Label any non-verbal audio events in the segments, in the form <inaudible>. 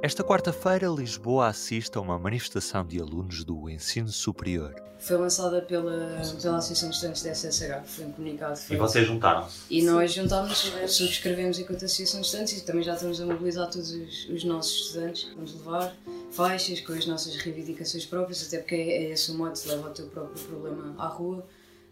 Esta quarta-feira, Lisboa assiste a uma manifestação de alunos do ensino superior. Foi lançada pela, pela Associação de Estudantes da SSH, foi um comunicado. Foi. E vocês juntaram-se? E nós juntámos, subscrevemos enquanto Associação de Estudantes e também já estamos a mobilizar todos os, os nossos estudantes. Vamos levar faixas com as nossas reivindicações próprias, até porque é, é esse o modo, leva o teu próprio problema à rua.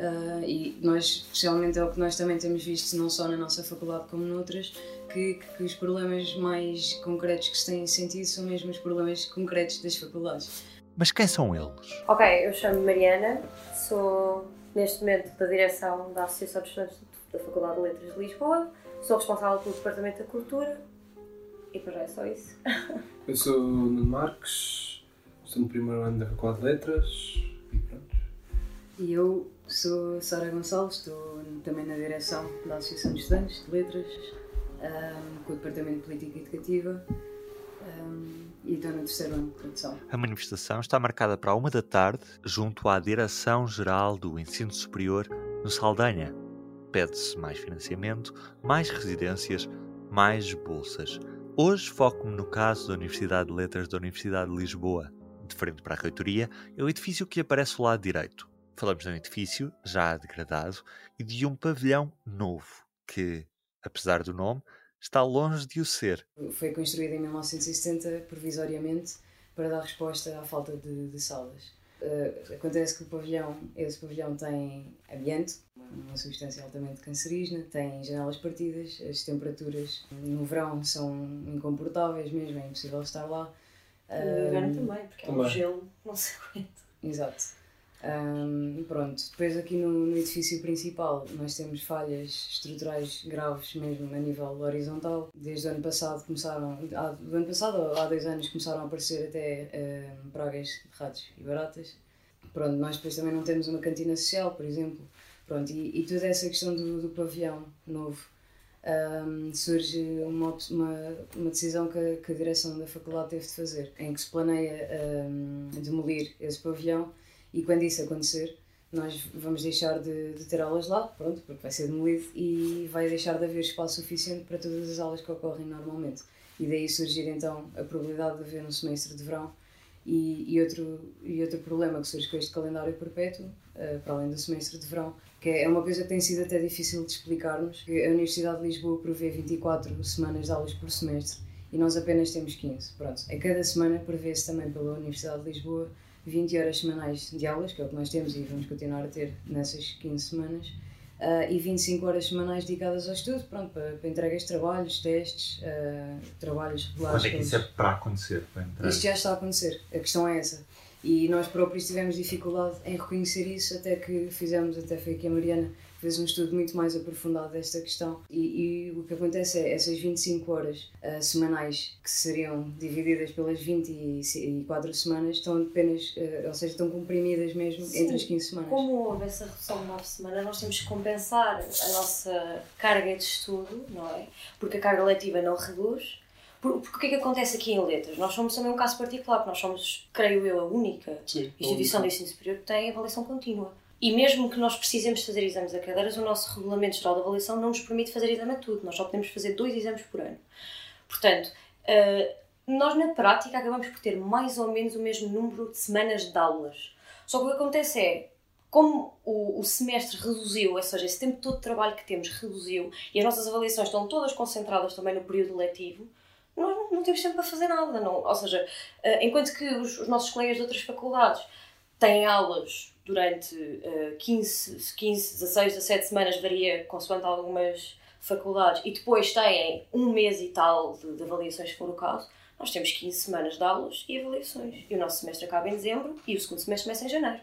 Uh, e nós, especialmente, é o que nós também temos visto, não só na nossa faculdade como noutras, que, que, os problemas mais concretos que se têm sentido são mesmo os problemas concretos das faculdades. Mas quem são eles? Ok, eu chamo-me Mariana, sou neste momento da direção da Associação de Estudantes da Faculdade de Letras de Lisboa, sou responsável pelo Departamento da Cultura e para já é só isso. <laughs> eu sou Nuno Marques, estou no primeiro ano da Faculdade de Letras e pronto. E eu sou Sara Gonçalves, estou também na direção da Associação de Estudantes de Letras um, com o Departamento de Política Educativa um, e estou no terceiro ano de produção. A manifestação está marcada para uma da tarde, junto à Direção-Geral do Ensino Superior, no Saldanha. Pede-se mais financiamento, mais residências, mais bolsas. Hoje foco-me no caso da Universidade de Letras da Universidade de Lisboa. De frente para a reitoria é o edifício que aparece ao lado direito. Falamos de um edifício já degradado e de um pavilhão novo que, apesar do nome, está longe de o ser. Foi construído em 1970 provisoriamente para dar resposta à falta de, de salas. Uh, acontece que o pavilhão, esse pavilhão tem ambiente, uma substância altamente cancerígena, tem janelas partidas, as temperaturas no verão são incomportáveis mesmo, é impossível estar lá. No inverno também, porque também. é um gelo, não se <laughs> aguenta. Exato. Um, pronto, depois aqui no, no, edifício principal nós temos falhas estruturais graves mesmo a nível horizontal. Desde o ano passado começaram, há, do ano passado há dois anos começaram a aparecer até um, pragas de ratos e baratas. Pronto, nós depois também não temos uma cantina social, por exemplo. Pronto, e, e toda essa questão do, do pavilhão novo um, surge uma, uma, uma decisão que a, que a direção da faculdade teve de fazer, em que se planeia demolir esse pavilhão e quando isso acontecer, nós vamos deixar de, de, ter aulas lá, pronto, porque vai ser demolido e vai deixar de haver espaço suficiente para todas as aulas que ocorrem normalmente. E daí surgir então a probabilidade de haver um semestre de verão e, e, outro, e outro problema que surge com este calendário perpétuo, uh, para além do semestre de verão, que é uma coisa que tem sido até difícil de explicarmos, que a Universidade de Lisboa prevê 24 semanas de aulas por semestre e nós apenas temos 15. Pronto, a cada semana prevê-se também pela Universidade de Lisboa 20 horas semanais de aulas, que é o que nós temos e vamos continuar a ter nessas 15 semanas, uh, e 25 horas semanais dedicadas ao estudo, pronto, para, para entregas de trabalhos, testes, uh, trabalhos regulares. Quando é que isso é para acontecer? Para Isto já está a acontecer, a questão é essa. E nós próprios tivemos dificuldade em reconhecer isso, até que fizemos, até foi aqui a Mariana, fez um estudo muito mais aprofundado desta questão. E, e o que acontece é essas 25 horas uh, semanais, que seriam divididas pelas 24 semanas, estão apenas, uh, ou seja, estão comprimidas mesmo Sim, entre as 15 semanas. Como houve essa redução de 9 semanas, nós temos que compensar a nossa carga de estudo, não é? Porque a carga letiva não reduz. Porque o que é que acontece aqui em Letras? Nós somos também um caso particular, porque nós somos, creio eu, a única Sim, instituição de ensino superior que tem avaliação contínua. E mesmo que nós precisemos fazer exames a cadeiras, o nosso Regulamento Geral de Avaliação não nos permite fazer exame a tudo. Nós só podemos fazer dois exames por ano. Portanto, uh, nós na prática acabamos por ter mais ou menos o mesmo número de semanas de aulas. Só que o que acontece é, como o, semestre reduziu, ou seja, esse tempo todo de trabalho que temos reduziu e as nossas avaliações estão todas concentradas também no período letivo, nós não, não temos tempo para fazer nada. Não, ou seja, uh, enquanto que os, os nossos colegas de outras faculdades têm aulas durante uh, 15, 15, 16, 17 semanas, varia consoante algumas faculdades, e depois têm um mês e tal de, de, avaliações, se for o caso, nós temos 15 semanas de aulas e avaliações. E o nosso semestre acaba em dezembro e o segundo semestre começa em janeiro.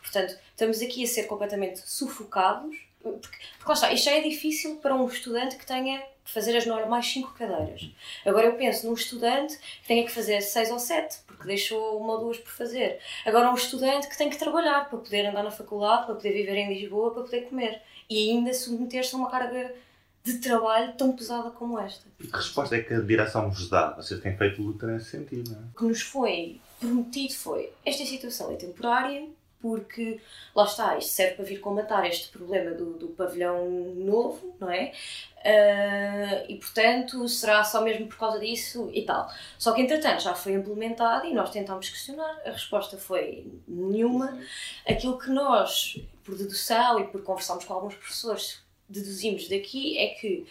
Portanto, estamos aqui a ser completamente sufocados, porque, porque lá está, isto já é difícil para um estudante que tenha fazer as normais 5 cadeiras. Agora eu penso num estudante que tenha que fazer 6 ou 7, porque deixou uma ou duas por fazer. Agora um estudante que tem que trabalhar para poder andar na faculdade, para poder viver em Lisboa, para poder comer. E ainda submeter-se a uma carga de trabalho tão pesada como esta. E que resposta é que a direção vos dá? Vocês têm feito luta nesse sentido, não é? O que nos foi prometido foi esta situação é temporária, porque lá está, isto serve para vir combatar este problema do, do pavilhão novo, não é? Uh, e portanto será só mesmo por causa disso e tal. Só que entretanto já foi implementado e nós tentámos questionar, a resposta foi nenhuma. Aquilo que nós, por dedução e por conversarmos com alguns professores, deduzimos daqui é que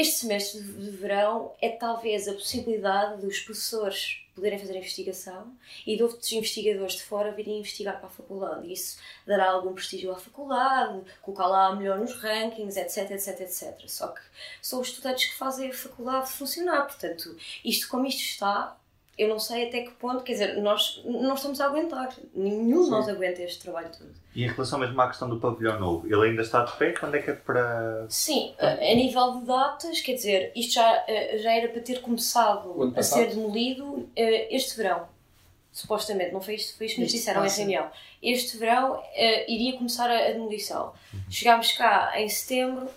este semestre de verão é talvez a possibilidade dos professores poderem fazer investigação e de outros investigadores de fora virem investigar para a faculdade. Isso dará algum prestígio à faculdade, colocá-la melhor nos rankings, etc, etc, etc. Só que são os estudantes que fazem a faculdade funcionar. Portanto, isto como isto está, eu não sei até que ponto, quer dizer, nós não estamos a aguentar. Nenhum de nós aguenta este trabalho todo. E em relação mesmo à questão do pavilhão novo, ele ainda está de pé? Quando é que é para. Sim, a, a nível de datas, quer dizer, isto já, eh, já era para ter começado a ser demolido eh, este verão. Supostamente, não foi isto, foi isto que nos disseram em reunião. Este verão uh, iria começar a, a demolição. Uhum. Chegámos cá em setembro,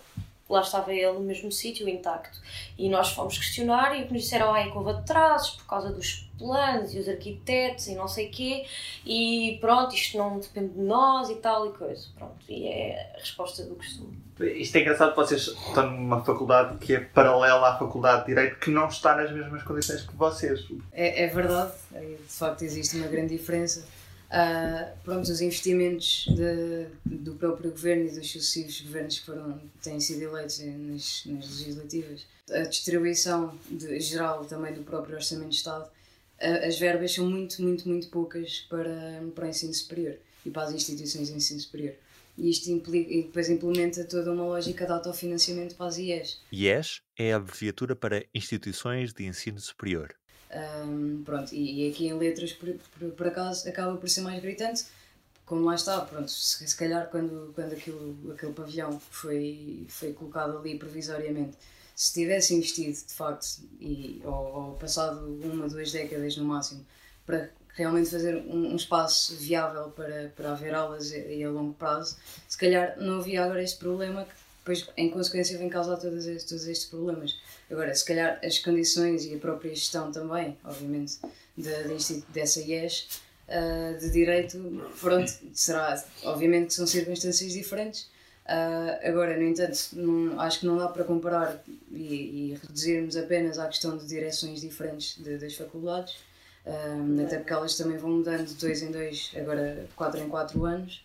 lá estava ele no mesmo sítio, intacto. E nós fomos questionar e o que nos disseram é que houve atrasos por causa dos planos e os arquitetos e não sei o quê, e pronto, isto não depende de nós e tal e coisa. Pronto, e é a resposta do costume. Isto é engraçado, vocês estão numa faculdade que é paralela à faculdade de Direito, que não está nas mesmas condições que vocês. É, é verdade, de facto existe uma grande diferença Uh, pronto, os investimentos de, do próprio governo e dos sucessivos governos que foram, têm sido eleitos nas, nas legislativas, a distribuição de, geral também do próprio Orçamento de Estado, uh, as verbas são muito, muito, muito poucas para, para o ensino superior e para as instituições de ensino superior. E isto implica, e depois implementa toda uma lógica de autofinanciamento para as IES. IES é a abreviatura para Instituições de Ensino Superior. Um, pronto, e, e, aqui em letras, por, por, por, acaso, acaba por ser mais gritante, como lá está, pronto, se, se calhar quando, quando aquilo, aquele pavilhão foi, foi colocado ali provisoriamente, se tivesse investido de facto, e, ou, ou passado uma, duas décadas no máximo, para realmente fazer um, um, espaço viável para, para haver aulas e, e, a longo prazo, se calhar não havia agora este problema que depois, em consequência, vem causar todos estes, todos estes problemas. Agora, se calhar as condições e a própria gestão também, obviamente, de, de, dessa IES uh, de direito, pronto, será, obviamente que são circunstâncias diferentes. Uh, agora, no entanto, não, acho que não dá para comparar e, e, reduzirmos apenas à questão de direções diferentes de, das faculdades, uh, até porque elas também vão mudando de dois em dois, agora quatro em quatro anos.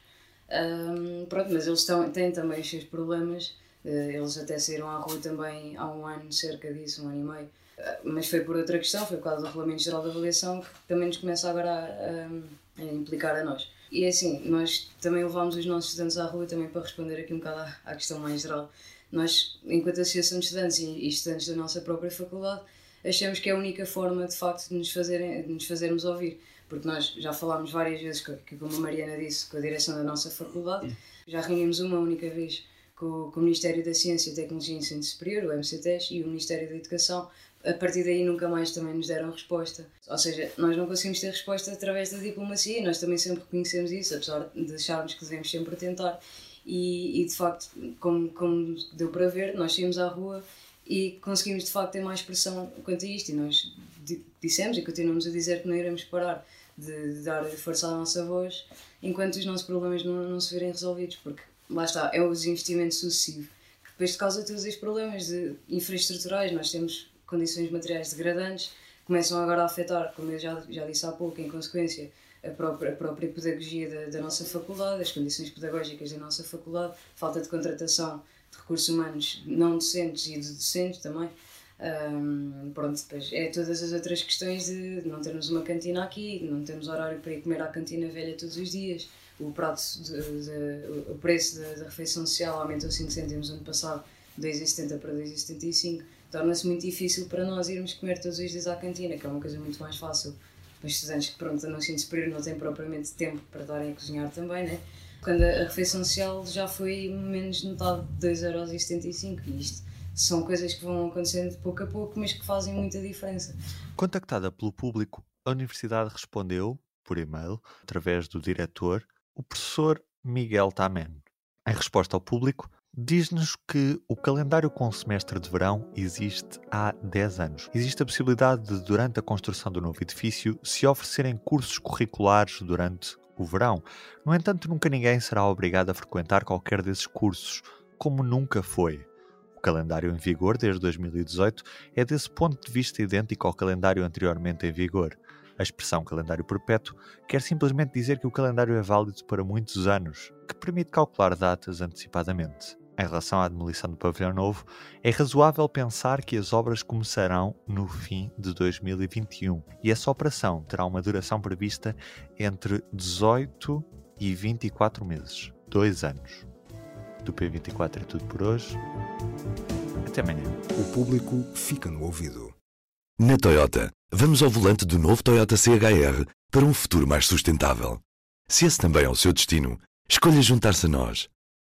Pronto, mas eles têm também os seus problemas eh, eles até saíram à rua também há um ano, cerca disso, um ano e meio. Eh, mas foi por outra questão, foi por causa do Regulamento Geral de Avaliação que também nos começa agora a, a, a implicar a nós. E é assim, nós também levámos os nossos estudantes à rua também para responder aqui um bocado à, à questão mais geral. Nós, enquanto Associação de Estudantes e, e estudantes da nossa própria faculdade, achamos que é a única forma de facto de nos, fazerem, de nos fazermos ouvir. Porque nós já falámos várias vezes, como a Mariana disse, com a direção da nossa faculdade, já reunimos uma única vez com, com o Ministério da Ciência, Tecnologia e Ensino Superior, o MCTES, e o Ministério da Educação. A partir daí nunca mais também nos deram resposta. Ou seja, nós não conseguimos ter resposta através da diplomacia, nós também sempre reconhecemos isso, apesar de acharmos que devemos sempre tentar. E, e de facto, como, como deu para ver, nós saímos à rua e conseguimos de facto ter mais pressão quanto a isto. E nós dissemos e continuamos a dizer que não iremos parar de, de dar força à nossa voz enquanto os nossos problemas não, não se verem resolvidos, porque lá está, é o desinvestimento sucessivo. Que depois, de causa todos estes problemas de infraestruturais, nós temos condições materiais degradantes, começam agora a afetar, como eu já, já disse há pouco, em consequência, a própria, a própria pedagogia da, da nossa faculdade, as condições pedagógicas da nossa faculdade, falta de contratação de recursos humanos não docentes e de docentes também. Um, pronto, depois é todas as outras questões de não termos uma cantina aqui, não temos horário para ir comer à cantina velha todos os dias o prato de, de, o preço da, refeição social aumentou 5 cêntimos no ano passado, 2,70 para 2,75, torna-se muito difícil para nós irmos comer todos os dias à cantina, que é uma coisa muito mais fácil para estudantes que pronto, no ensino superior não têm propriamente tempo para estarem a cozinhar também, né? Quando a, refeição social já foi menos de metade de 2,75€ e isto são coisas que vão acontecendo pouco a pouco, mas que fazem muita diferença. Contactada pelo público, a Universidade respondeu, por e-mail, através do diretor, o professor Miguel Tamen. Em resposta ao público, diz-nos que o calendário com semestre de verão existe há 10 anos. Existe a possibilidade de, durante a construção do novo edifício, se oferecerem cursos curriculares durante o verão. No entanto, nunca ninguém será obrigado a frequentar qualquer desses cursos, como nunca foi. O calendário em vigor desde 2018 é desse ponto de vista idêntico ao calendário anteriormente em vigor. A expressão calendário perpétuo quer simplesmente dizer que o calendário é válido para muitos anos, que permite calcular datas antecipadamente. Em relação à demolição do pavilhão novo, é razoável pensar que as obras começarão no fim de 2021 e essa operação terá uma duração prevista entre 18 e 24 meses, dois anos. Do P24 é tudo por hoje. Até amanhã. O público fica no ouvido. Na Toyota, vamos ao volante do novo Toyota CHR para um futuro mais sustentável. Se esse também é o seu destino, escolha juntar-se a nós.